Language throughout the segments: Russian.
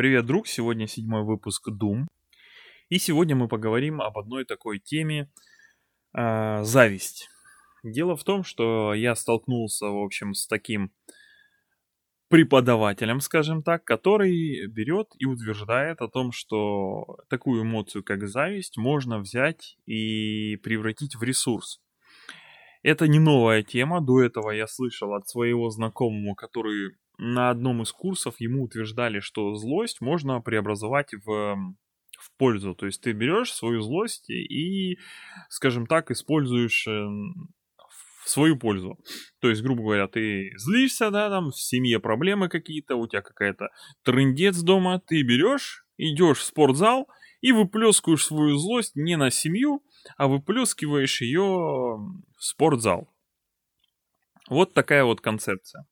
Привет, друг! Сегодня седьмой выпуск Doom. И сегодня мы поговорим об одной такой теме э, зависть. Дело в том, что я столкнулся, в общем, с таким преподавателем, скажем так, который берет и утверждает о том, что такую эмоцию, как зависть, можно взять и превратить в ресурс. Это не новая тема, до этого я слышал от своего знакомого, который на одном из курсов ему утверждали, что злость можно преобразовать в, в пользу. То есть ты берешь свою злость и, скажем так, используешь эм, в свою пользу. То есть, грубо говоря, ты злишься, да, там в семье проблемы какие-то, у тебя какая-то трындец дома, ты берешь, идешь в спортзал и выплескиваешь свою злость не на семью, а выплескиваешь ее в спортзал. Вот такая вот концепция.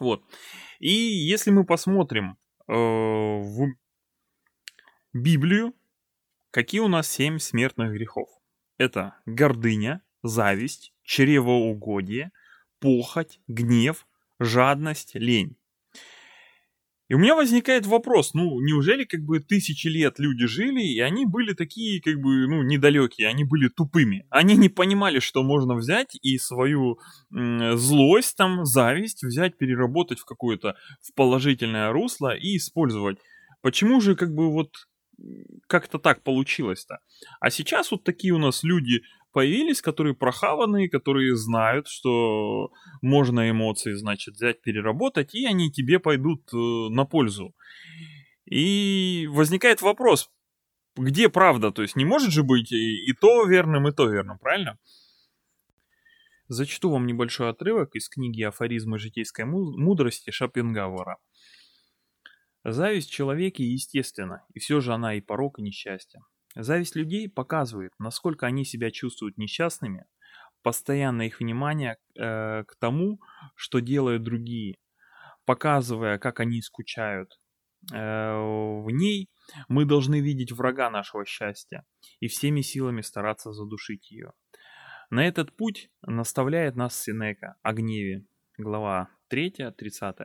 Вот. И если мы посмотрим э, в Библию, какие у нас семь смертных грехов? Это гордыня, зависть, чревоугодие, похоть, гнев, жадность, лень. И у меня возникает вопрос, ну, неужели как бы тысячи лет люди жили, и они были такие как бы, ну, недалекие, они были тупыми. Они не понимали, что можно взять и свою м, злость, там, зависть взять, переработать в какое-то в положительное русло и использовать. Почему же как бы вот как-то так получилось-то? А сейчас вот такие у нас люди появились, которые прохаванные, которые знают, что можно эмоции, значит, взять, переработать, и они тебе пойдут э, на пользу. И возникает вопрос, где правда? То есть не может же быть и, то верным, и то верным, правильно? Зачту вам небольшой отрывок из книги «Афоризмы житейской мудрости» Шопенгауэра. Зависть человеке естественна, и все же она и порок, и несчастье. Зависть людей показывает, насколько они себя чувствуют несчастными, постоянно их внимание э, к тому, что делают другие, показывая, как они скучают. Э, в ней мы должны видеть врага нашего счастья и всеми силами стараться задушить ее. На этот путь наставляет нас Синека о гневе, глава 3, 30.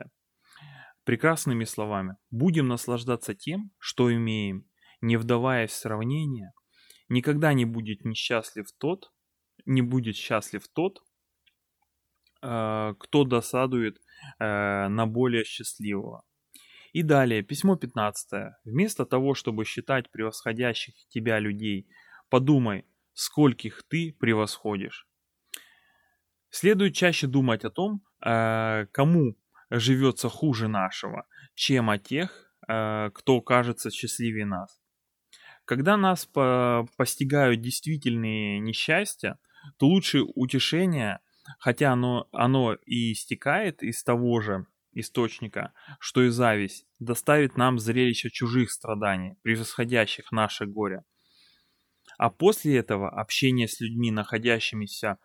Прекрасными словами. Будем наслаждаться тем, что имеем, не вдаваясь в сравнение, никогда не будет несчастлив тот, не будет счастлив тот, э, кто досадует э, на более счастливого. И далее, письмо 15. Вместо того, чтобы считать превосходящих тебя людей, подумай, скольких ты превосходишь. Следует чаще думать о том, э, кому живется хуже нашего, чем о тех, кто кажется счастливее нас. Когда нас по постигают действительные несчастья, то лучшее утешение, хотя оно, оно и истекает из того же источника, что и зависть, доставит нам зрелище чужих страданий, превосходящих наше горе. А после этого общение с людьми, находящимися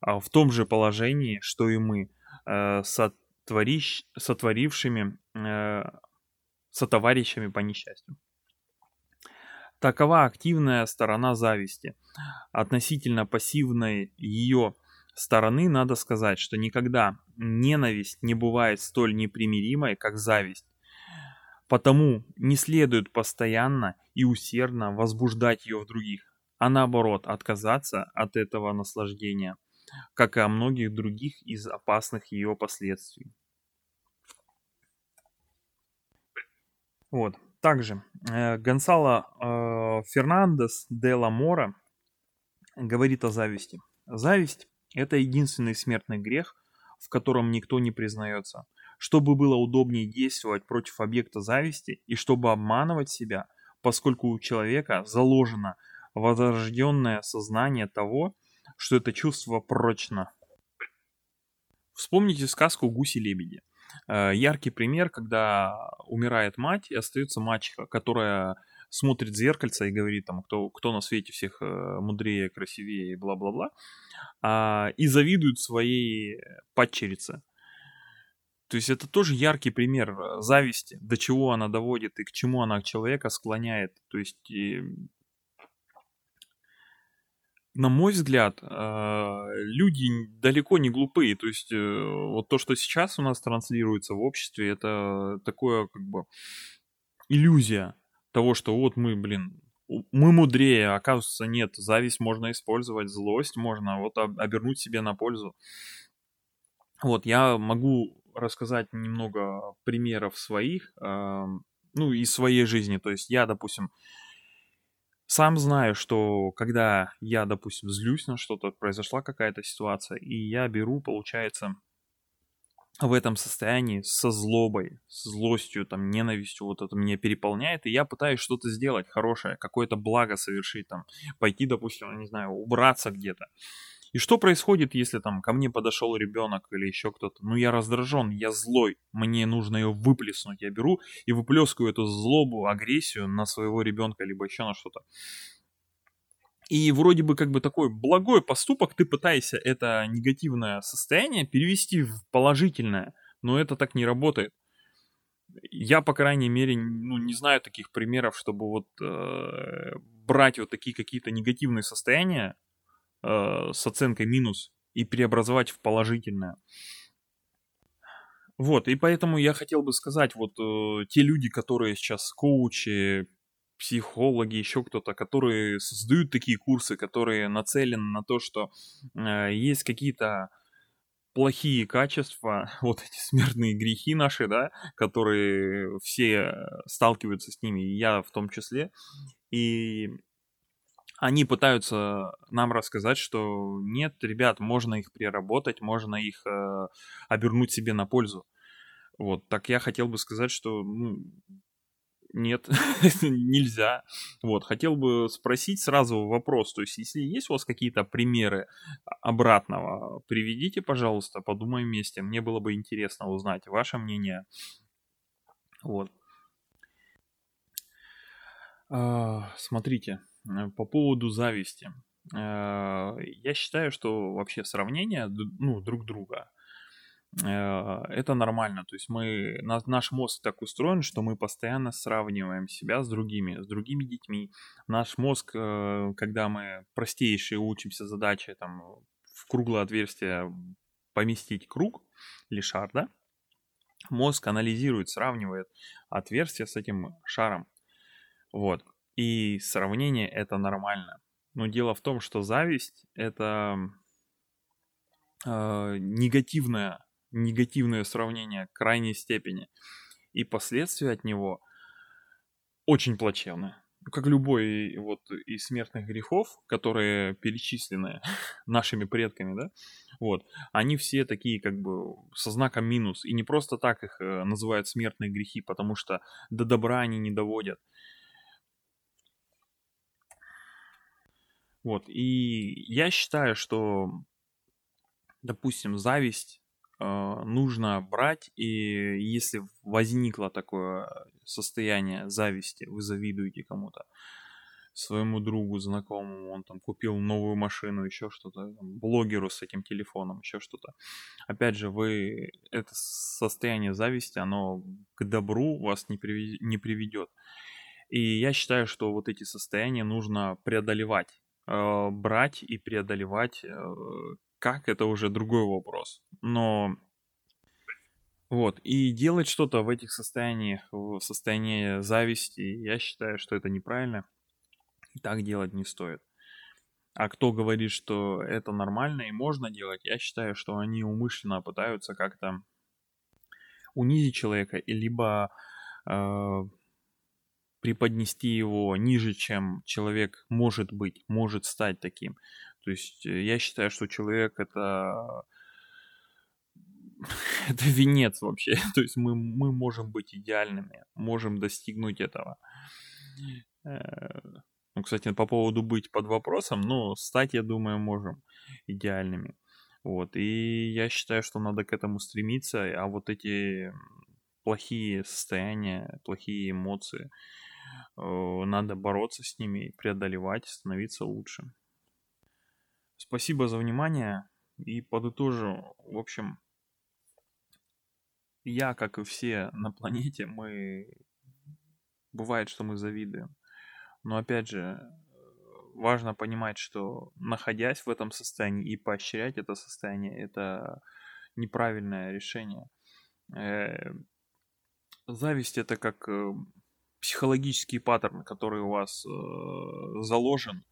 а, в том же положении, что и мы, э, сотворищ, сотворившими, э, сотоварищами по несчастью. Такова активная сторона зависти. Относительно пассивной ее стороны надо сказать, что никогда ненависть не бывает столь непримиримой, как зависть. Потому не следует постоянно и усердно возбуждать ее в других, а наоборот отказаться от этого наслаждения, как и о многих других из опасных ее последствий. Вот. Также э, Гонсало э, Фернандес де ла Мора говорит о зависти. Зависть – это единственный смертный грех, в котором никто не признается. Чтобы было удобнее действовать против объекта зависти и чтобы обманывать себя, поскольку у человека заложено возрожденное сознание того, что это чувство прочно. Вспомните сказку «Гуси-лебеди». Э, яркий пример, когда умирает мать и остается мачеха, которая смотрит в зеркальце и говорит там, кто, кто на свете всех э, мудрее, красивее и бла-бла-бла, а, и завидует своей падчерице. То есть это тоже яркий пример э, зависти, до чего она доводит и к чему она человека склоняет. То есть. На мой взгляд, э, люди далеко не глупые. То есть э, вот то, что сейчас у нас транслируется в обществе, это такое как бы иллюзия того, что вот мы, блин, мы мудрее, а оказывается, нет. Зависть можно использовать, злость можно вот обернуть себе на пользу. Вот, я могу рассказать немного примеров своих, ну, из своей жизни. То есть я, допустим, сам знаю, что когда я, допустим, злюсь на что-то, произошла какая-то ситуация, и я беру, получается, в этом состоянии со злобой, с злостью, там, ненавистью, вот это меня переполняет, и я пытаюсь что-то сделать хорошее, какое-то благо совершить, там, пойти, допустим, не знаю, убраться где-то. И что происходит, если там ко мне подошел ребенок или еще кто-то? Ну, я раздражен, я злой, мне нужно ее выплеснуть. Я беру и выплескиваю эту злобу, агрессию на своего ребенка, либо еще на что-то. И вроде бы как бы такой благой поступок, ты пытаешься это негативное состояние перевести в положительное, но это так не работает. Я, по крайней мере, ну, не знаю таких примеров, чтобы вот э, брать вот такие какие-то негативные состояния, э, с оценкой минус и преобразовать в положительное. Вот, и поэтому я хотел бы сказать, вот э, те люди, которые сейчас коучи, психологи, еще кто-то, которые создают такие курсы, которые нацелены на то, что э, есть какие-то плохие качества, вот эти смертные грехи наши, да, которые все сталкиваются с ними, и я в том числе. И они пытаются нам рассказать, что нет, ребят, можно их переработать, можно их э, обернуть себе на пользу. Вот, так я хотел бы сказать, что ну, нет, нельзя. Вот, хотел бы спросить сразу вопрос, то есть, если есть у вас какие-то примеры обратного, приведите, пожалуйста, подумаем вместе. Мне было бы интересно узнать ваше мнение. Вот. А, смотрите, по поводу зависти. Э, я считаю, что вообще сравнение ну, друг друга э, это нормально. То есть мы, наш мозг так устроен, что мы постоянно сравниваем себя с другими, с другими детьми. Наш мозг, когда мы простейшие учимся задачи там, в круглое отверстие поместить круг или шар, да, мозг анализирует, сравнивает отверстие с этим шаром. Вот. И сравнение это нормально. Но дело в том, что зависть это э, негативное, негативное сравнение крайней степени. И последствия от него очень плачевные. Как любой вот из смертных грехов, которые перечислены нашими предками, да, вот, они все такие как бы со знаком минус. И не просто так их э, называют смертные грехи, потому что до добра они не доводят. Вот, и я считаю, что, допустим, зависть э, нужно брать, и если возникло такое состояние зависти, вы завидуете кому-то, своему другу, знакомому, он там купил новую машину, еще что-то, блогеру с этим телефоном, еще что-то. Опять же, вы, это состояние зависти, оно к добру вас не, приведет, не приведет. И я считаю, что вот эти состояния нужно преодолевать э, брать и преодолевать, э, как это уже другой вопрос. Но вот, и делать что-то в этих состояниях, в состоянии зависти, я считаю, что это неправильно. И так делать не стоит. А кто говорит, что это нормально и можно делать, я считаю, что они умышленно пытаются как-то унизить человека, либо э, преподнести его ниже, чем человек может быть, может стать таким. То есть э, я считаю, что человек это это венец вообще. То есть мы, мы можем быть идеальными, можем достигнуть этого. Э, ну, кстати, по поводу быть под вопросом, ну, стать, я думаю, можем идеальными. Вот, и я считаю, что надо к этому стремиться, а вот эти плохие состояния, плохие эмоции, надо бороться с ними, преодолевать, становиться лучше. Спасибо за внимание и подытожу. В общем, я, как и все на планете, мы... Бывает, что мы завидуем. Но опять же, важно понимать, что находясь в этом состоянии и поощрять это состояние, это неправильное решение. Э, зависть это как психологический паттерн, который у вас э, заложен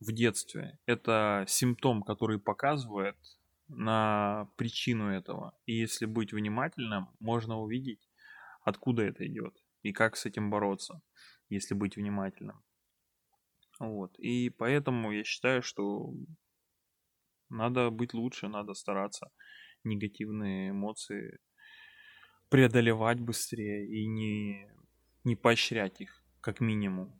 в детстве. Это симптом, который показывает на причину этого. И если быть внимательным, можно увидеть, откуда это идет и как с этим бороться, если быть внимательным. Вот. И поэтому я считаю, что надо быть лучше, надо стараться негативные эмоции преодолевать быстрее и не, не поощрять их, как минимум.